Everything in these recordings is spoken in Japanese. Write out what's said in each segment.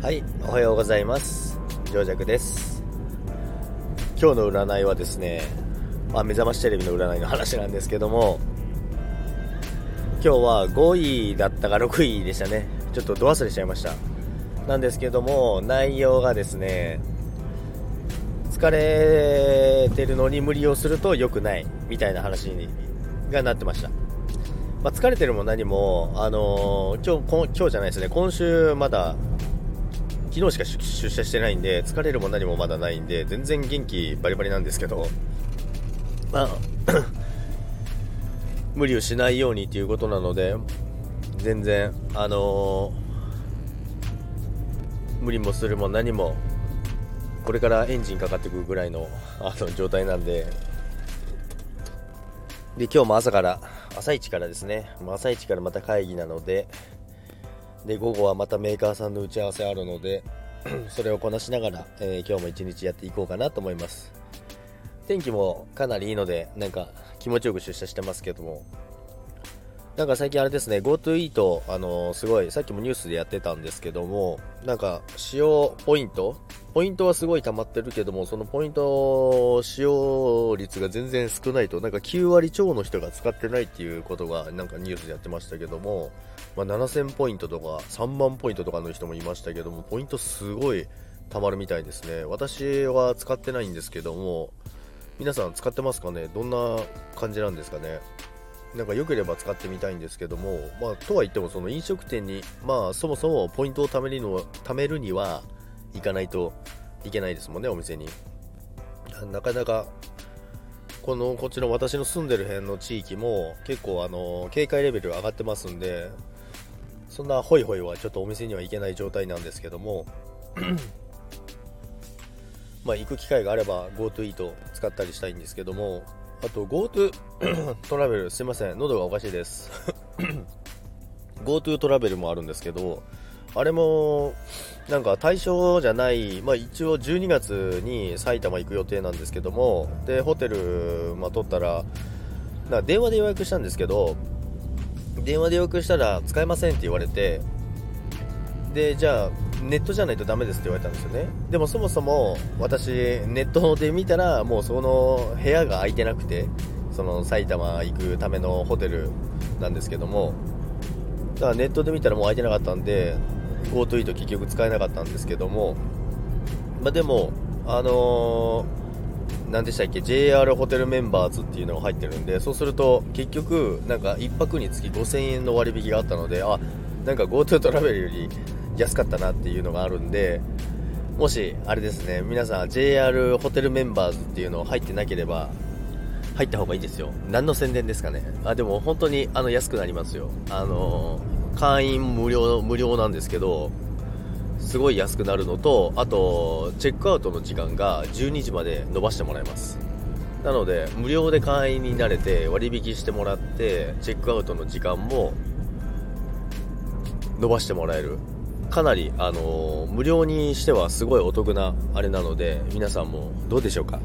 はい、おはようございます。上弱です。今日の占いはですね、まあ、目覚ましテレビの占いの話なんですけども、今日は5位だったか6位でしたね。ちょっとど忘れしちゃいました。なんですけども、内容がですね、疲れてるのに無理をすると良くないみたいな話にがなってました。まあ、疲れてるも何も、あのー今日今日じゃないですね、今週まだ昨日しか出社してないんで疲れるも何もまだないんで全然元気バリバリなんですけど、まあ、無理をしないようにということなので全然あのー無理もするも何もこれからエンジンかかってくるぐらいのあの状態なんで。で今日も朝から朝一からですね。朝一からまた会議なのでで午後はまたメーカーさんの打ち合わせあるので それをこなしながら、えー今日も一日やっていこうかなと思います。天気もかなりいいのでなんか気持ちよく出社してますけども。なんか最近あれですね GoTo イートあのーすごいさっきもニュースでやってたんですけどもなんか使用ポイントポイントはすごい溜まってるけどもそのポイント使用率が全然少ないと。なんか9割超の人が使ってないっていうことがなんかニュースでやってましたけどもまあ、7000ポイントとか3万ポイントとかの人もいましたけどもポイントすごい貯まるみたいですね。私は使ってないんですけども皆さん使ってますかね？どんな感じなんですかね？なんか良ければ使ってみたいんですけども、まあ、とは言ってもその飲食店に、まあ、そもそもポイントを貯めるの貯めるには行かないといけないですもんねお店に。なかなかこのこっちの私の住んでる辺の地域も結構あの警戒レベル上がってますんでそんなホイホイはちょっとお店には行けない状態なんですけども まあ行く機会があれば GoTo イート使ったりしたいんですけどもあと GoTo トラベルすいません喉がおかしいです。GoTo トラベルもあるんですけどあれもなんか対象じゃない、まあ、一応12月に埼玉行く予定なんですけどもでホテル、まあ、取ったらな電話で予約したんですけど電話で予約したら使えませんって言われてでじゃあネットじゃないとダメですって言われたんですよね。でもそもそも私ネットで見たらもうその部屋が空いてなくてその埼玉行くためのホテルなんですけどもだからネットで見たらもう空いてなかったんで GoTo イート結局使えなかったんですけどもまあでもあのー何でしたっけ JR ホテルメンバーズっていうのが入ってるんでそうすると結局なんか1泊につき5000円の割引があったのであなんか GoTo トラベルより安かったなっていうのがあるんでもしあれですね皆さん JR ホテルメンバーズっていうの入ってなければ入った方がいいですよ。何の宣伝ですかね。あでも本当にあの安くなりますよ。あの会員無料無料なんですけどすごい安くなるのとあとチェックアウトの時間が12時まで伸ばしてもらいます。なので無料で会員になれて割引してもらってチェックアウトの時間も伸ばしてもらえる。かなり、あの無料にしてはすごいお得なあれなので皆さんもどうでしょうか。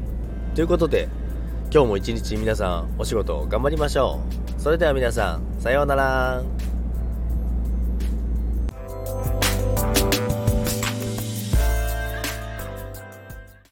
ということで今日も一日皆さんお仕事頑張りましょう。それでは皆さんさようなら。